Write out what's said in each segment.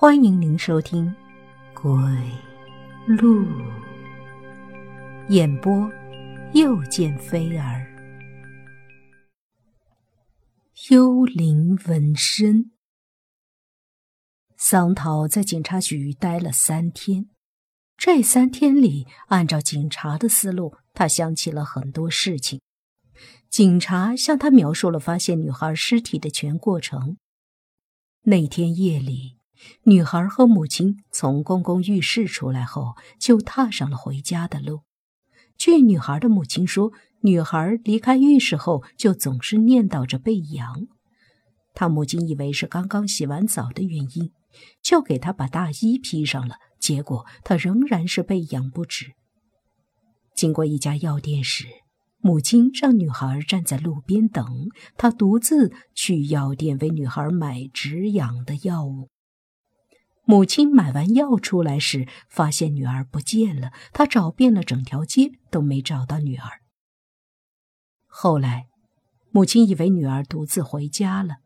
欢迎您收听《鬼路》演播，又见飞儿。幽灵纹身。桑桃在警察局待了三天，这三天里，按照警察的思路，他想起了很多事情。警察向他描述了发现女孩尸体的全过程。那天夜里，女孩和母亲从公共浴室出来后，就踏上了回家的路。据女孩的母亲说，女孩离开浴室后就总是念叨着被痒。她母亲以为是刚刚洗完澡的原因。就给他把大衣披上了，结果他仍然是被痒不止。经过一家药店时，母亲让女孩站在路边等，她独自去药店为女孩买止痒的药物。母亲买完药出来时，发现女儿不见了，她找遍了整条街都没找到女儿。后来，母亲以为女儿独自回家了，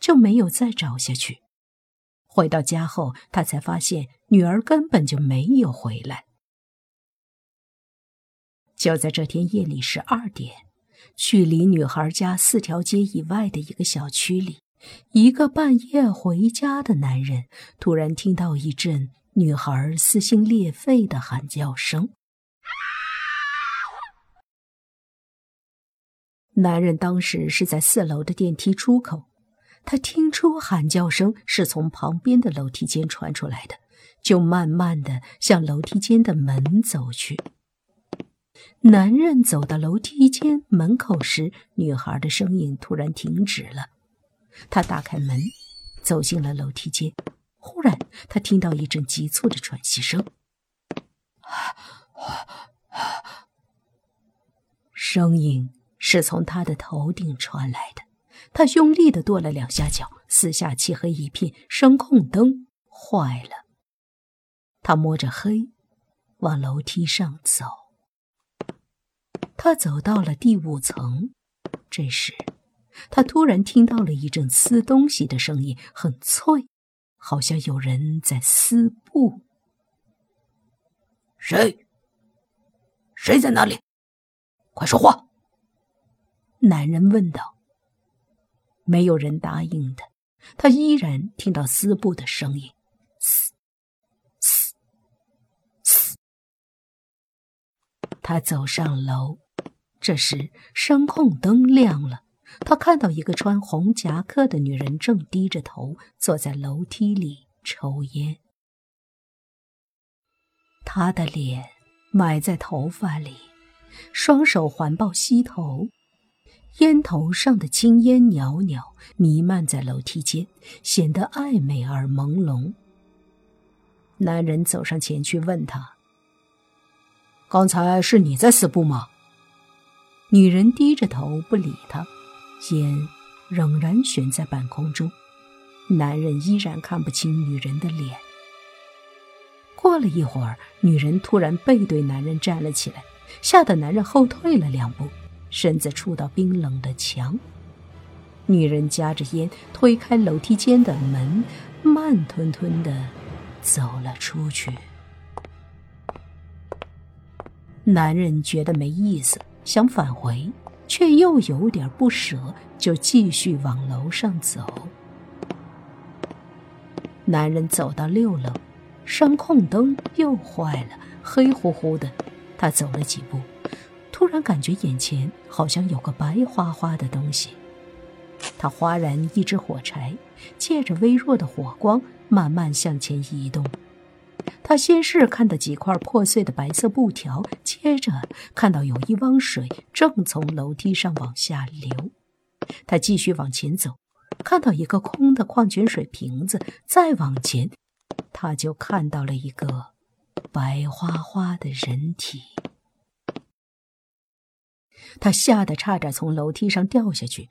就没有再找下去。回到家后，他才发现女儿根本就没有回来。就在这天夜里十二点，距离女孩家四条街以外的一个小区里，一个半夜回家的男人突然听到一阵女孩撕心裂肺的喊叫声。男人当时是在四楼的电梯出口。他听出喊叫声是从旁边的楼梯间传出来的，就慢慢的向楼梯间的门走去。男人走到楼梯间门口时，女孩的声音突然停止了。他打开门，走进了楼梯间。忽然，他听到一阵急促的喘息声，声音是从他的头顶传来的。他用力的跺了两下脚，四下漆黑一片，声控灯坏了。他摸着黑，往楼梯上走。他走到了第五层，这时，他突然听到了一阵撕东西的声音，很脆，好像有人在撕布。谁？谁在那里？快说话！男人问道。没有人答应的，他依然听到撕布的声音，嘶嘶嘶。他走上楼，这时声控灯亮了，他看到一个穿红夹克的女人正低着头坐在楼梯里抽烟，她的脸埋在头发里，双手环抱膝头。烟头上的青烟袅袅弥漫在楼梯间，显得暧昧而朦胧。男人走上前去问他：“刚才是你在撕布吗？”女人低着头不理他，烟仍然悬在半空中。男人依然看不清女人的脸。过了一会儿，女人突然背对男人站了起来，吓得男人后退了两步。身子触到冰冷的墙，女人夹着烟推开楼梯间的门，慢吞吞的走了出去。男人觉得没意思，想返回，却又有点不舍，就继续往楼上走。男人走到六楼，声控灯又坏了，黑乎乎的。他走了几步。突然感觉眼前好像有个白花花的东西，他哗然一支火柴，借着微弱的火光慢慢向前移动。他先是看到几块破碎的白色布条，接着看到有一汪水正从楼梯上往下流。他继续往前走，看到一个空的矿泉水瓶子，再往前，他就看到了一个白花花的人体。他吓得差点从楼梯上掉下去。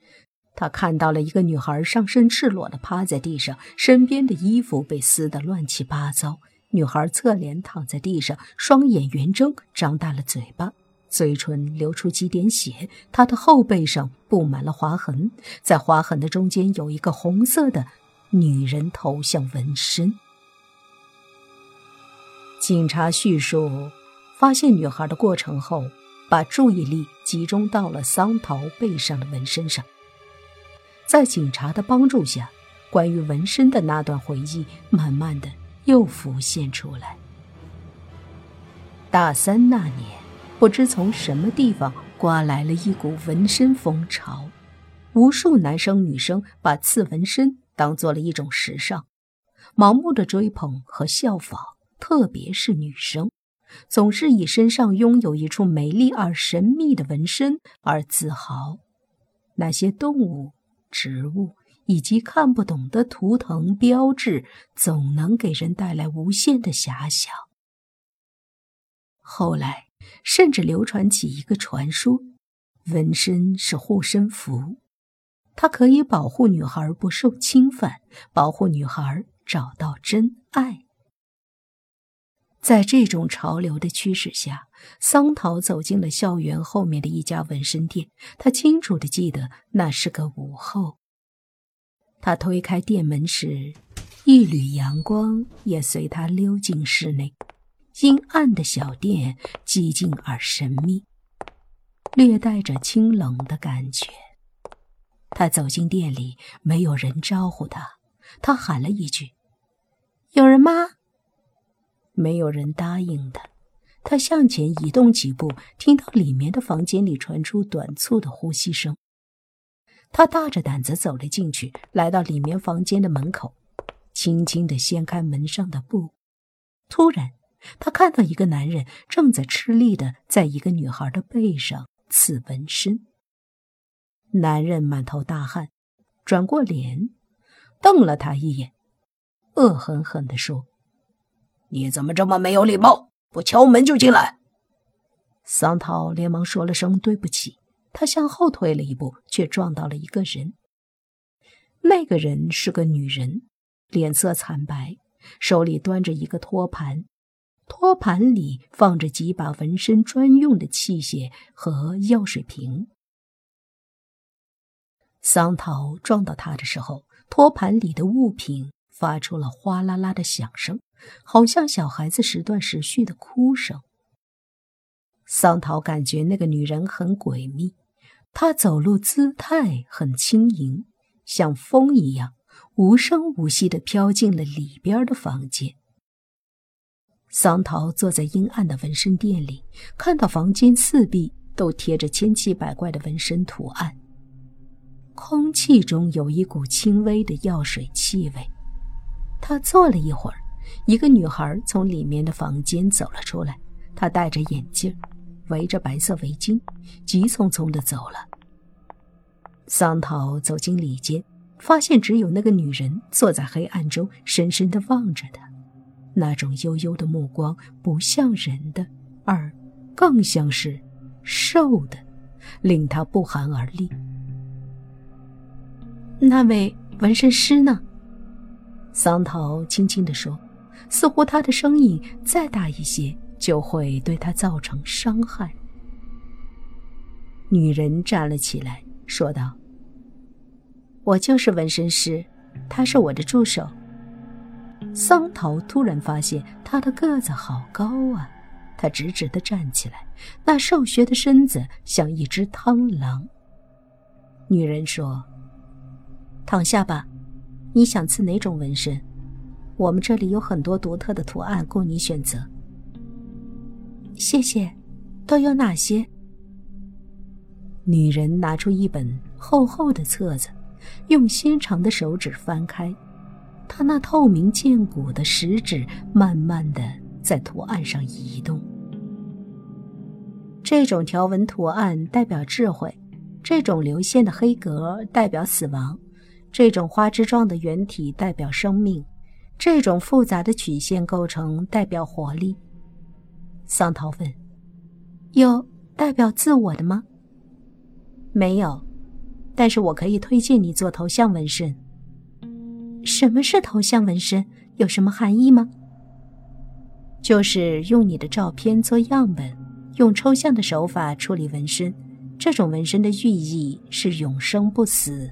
他看到了一个女孩上身赤裸的趴在地上，身边的衣服被撕得乱七八糟。女孩侧脸躺在地上，双眼圆睁，张大了嘴巴，嘴唇流出几点血。她的后背上布满了划痕，在划痕的中间有一个红色的女人头像纹身。警察叙述发现女孩的过程后，把注意力集中到了桑桃背上的纹身上。在警察的帮助下，关于纹身的那段回忆慢慢的又浮现出来。大三那年，不知从什么地方刮来了一股纹身风潮，无数男生女生把刺纹身当做了一种时尚，盲目的追捧和效仿。特别是女生，总是以身上拥有一处美丽而神秘的纹身而自豪。那些动物、植物以及看不懂的图腾标志，总能给人带来无限的遐想。后来，甚至流传起一个传说：纹身是护身符，它可以保护女孩不受侵犯，保护女孩找到真爱。在这种潮流的驱使下，桑桃走进了校园后面的一家纹身店。他清楚的记得那是个午后。他推开店门时，一缕阳光也随他溜进室内。阴暗的小店寂静而神秘，略带着清冷的感觉。他走进店里，没有人招呼他。他喊了一句：“有人吗？”没有人答应他，他向前移动几步，听到里面的房间里传出短促的呼吸声。他大着胆子走了进去，来到里面房间的门口，轻轻地掀开门上的布。突然，他看到一个男人正在吃力地在一个女孩的背上刺纹身。男人满头大汗，转过脸，瞪了他一眼，恶狠狠地说。你怎么这么没有礼貌？不敲门就进来！桑桃连忙说了声对不起，他向后退了一步，却撞到了一个人。那个人是个女人，脸色惨白，手里端着一个托盘，托盘里放着几把纹身专用的器械和药水瓶。桑桃撞到他的时候，托盘里的物品发出了哗啦啦的响声。好像小孩子时断时续的哭声。桑桃感觉那个女人很诡秘，他走路姿态很轻盈，像风一样无声无息地飘进了里边的房间。桑桃坐在阴暗的纹身店里，看到房间四壁都贴着千奇百怪的纹身图案，空气中有一股轻微的药水气味。他坐了一会儿。一个女孩从里面的房间走了出来，她戴着眼镜，围着白色围巾，急匆匆地走了。桑桃走进里间，发现只有那个女人坐在黑暗中，深深地望着他，那种幽幽的目光不像人的，而更像是兽的，令他不寒而栗。那位纹身师呢？桑桃轻轻地说。似乎他的声音再大一些，就会对他造成伤害。女人站了起来，说道：“我就是纹身师，他是我的助手。”桑桃突然发现他的个子好高啊！他直直的站起来，那瘦削的身子像一只螳螂。女人说：“躺下吧，你想刺哪种纹身？”我们这里有很多独特的图案供你选择。谢谢，都有哪些？女人拿出一本厚厚的册子，用纤长的手指翻开，她那透明见骨的食指慢慢的在图案上移动。这种条纹图案代表智慧，这种流线的黑格代表死亡，这种花枝状的圆体代表生命。这种复杂的曲线构成代表活力。桑桃问：“有代表自我的吗？”“没有，但是我可以推荐你做头像纹身。”“什么是头像纹身？有什么含义吗？”“就是用你的照片做样本，用抽象的手法处理纹身。这种纹身的寓意是永生不死。”“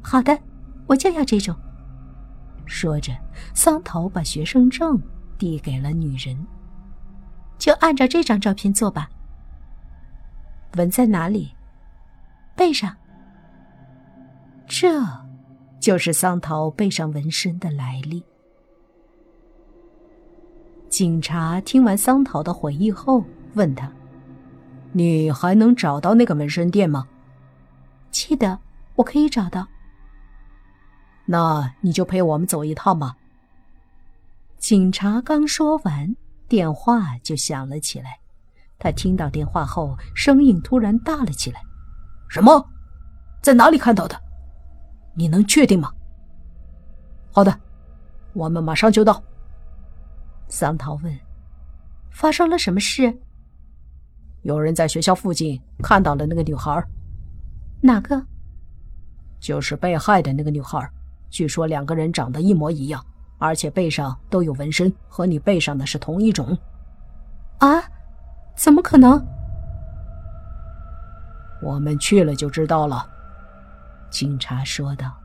好的，我就要这种。”说着，桑桃把学生证递给了女人。就按照这张照片做吧。纹在哪里？背上。这，就是桑桃背上纹身的来历。警察听完桑桃的回忆后，问他：“你还能找到那个纹身店吗？”“记得，我可以找到。”“那你就陪我们走一趟吧。”警察刚说完。电话就响了起来，他听到电话后，声音突然大了起来：“什么？在哪里看到的？你能确定吗？”“好的，我们马上就到。”桑桃问：“发生了什么事？”“有人在学校附近看到了那个女孩。”“哪个？”“就是被害的那个女孩。据说两个人长得一模一样。”而且背上都有纹身，和你背上的是同一种。啊？怎么可能？我们去了就知道了。”警察说道。